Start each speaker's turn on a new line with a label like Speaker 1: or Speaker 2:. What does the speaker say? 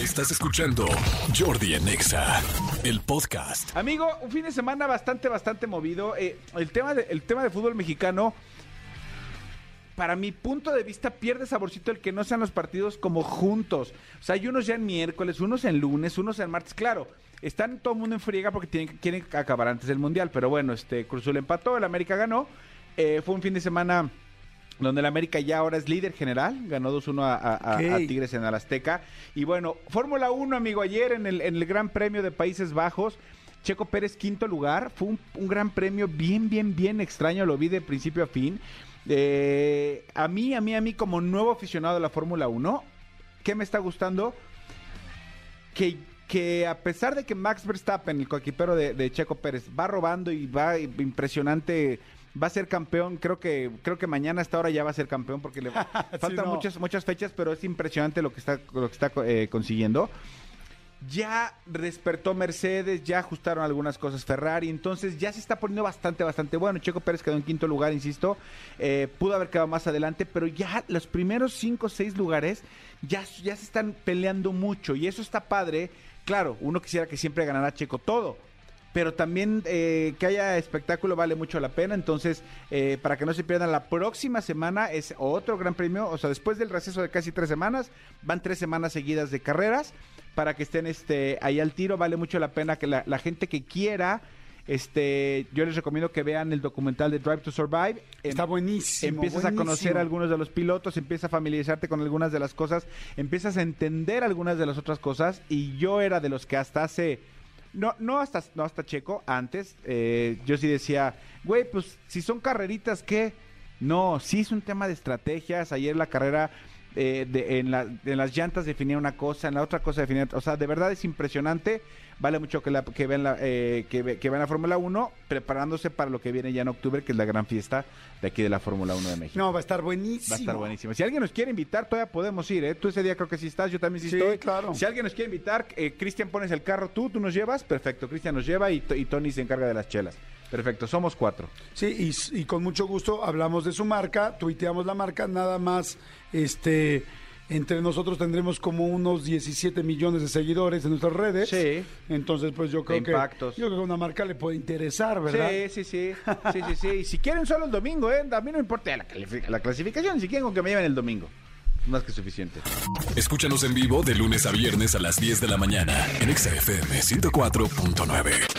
Speaker 1: Estás escuchando Jordi en Exa, el podcast.
Speaker 2: Amigo, un fin de semana bastante, bastante movido. Eh, el, tema de, el tema de fútbol mexicano, para mi punto de vista, pierde saborcito el que no sean los partidos como juntos. O sea, hay unos ya en miércoles, unos en lunes, unos en martes. Claro, están todo el mundo en friega porque tienen, quieren acabar antes del Mundial. Pero bueno, este Cruzul empató, el América ganó. Eh, fue un fin de semana donde el América ya ahora es líder general, ganó 2-1 a, Tigres en el Azteca. Y bueno, Fórmula 1, amigo, ayer en el, en el Gran Premio de Países Bajos, Checo Pérez quinto lugar, fue un, un gran premio bien, bien, bien extraño, lo vi de principio a fin. Eh, a mí, a mí, a mí como nuevo aficionado de la Fórmula 1, ¿qué me está gustando? que, que a pesar de que Max Verstappen, el coequipero de, de Checo Pérez, va robando y va impresionante, va a ser campeón, creo que creo que mañana a esta hora ya va a ser campeón porque le faltan
Speaker 3: no.
Speaker 2: muchas muchas fechas, pero es impresionante lo que está lo que está eh, consiguiendo. Ya despertó Mercedes, ya ajustaron algunas cosas Ferrari, entonces ya se está poniendo bastante, bastante bueno. Checo Pérez quedó en quinto lugar, insisto, eh, pudo haber quedado más adelante, pero ya los primeros cinco o seis lugares ya, ya se están peleando mucho y eso está padre. Claro, uno quisiera que siempre ganara Checo todo, pero también eh, que haya espectáculo vale mucho la pena. Entonces, eh, para que no se pierdan, la próxima semana es otro gran premio. O sea, después del receso de casi tres semanas, van tres semanas seguidas de carreras para que estén este, ahí al tiro. Vale mucho la pena que la, la gente que quiera. Este, yo les recomiendo que vean el documental de Drive to Survive.
Speaker 3: Está buenísimo,
Speaker 2: Empiezas a conocer a algunos de los pilotos, empiezas a familiarizarte con algunas de las cosas, empiezas a entender algunas de las otras cosas. Y yo era de los que hasta hace no, no hasta, no hasta Checo, antes, eh, yo sí decía, güey, pues si son carreritas, ¿qué? No, sí es un tema de estrategias. Ayer la carrera eh, de- en, la- en las llantas definía una cosa, en la otra cosa definía otra. O sea, de verdad es impresionante. Vale mucho que, la, que, vean la, eh, que, ve- que vean la Fórmula 1, preparándose para lo que viene ya en octubre, que es la gran fiesta de aquí de la Fórmula 1 de México.
Speaker 3: No, va a estar buenísimo.
Speaker 2: Va a estar buenísimo. Si alguien nos quiere invitar, todavía podemos ir, ¿eh? Tú ese día creo que sí estás, yo también sí,
Speaker 3: Sí,
Speaker 2: estoy.
Speaker 3: claro.
Speaker 2: Si alguien nos quiere invitar, eh, Cristian pones el carro tú, tú nos llevas, perfecto. Cristian nos lleva y, to- y Tony se encarga de las chelas. Perfecto, somos cuatro.
Speaker 3: Sí, y, y con mucho gusto hablamos de su marca, tuiteamos la marca, nada más, este, entre nosotros tendremos como unos 17 millones de seguidores en nuestras redes.
Speaker 2: Sí.
Speaker 3: Entonces, pues yo creo que,
Speaker 2: impactos.
Speaker 3: yo creo que a una marca le puede interesar, ¿verdad?
Speaker 2: Sí, sí, sí. Sí, sí, sí. Y si quieren solo el domingo, ¿eh? A mí no me importa la, la clasificación, si quieren con que me lleven el domingo. Más que suficiente.
Speaker 1: Escúchanos en vivo de lunes a viernes a las 10 de la mañana en Exa FM 104.9.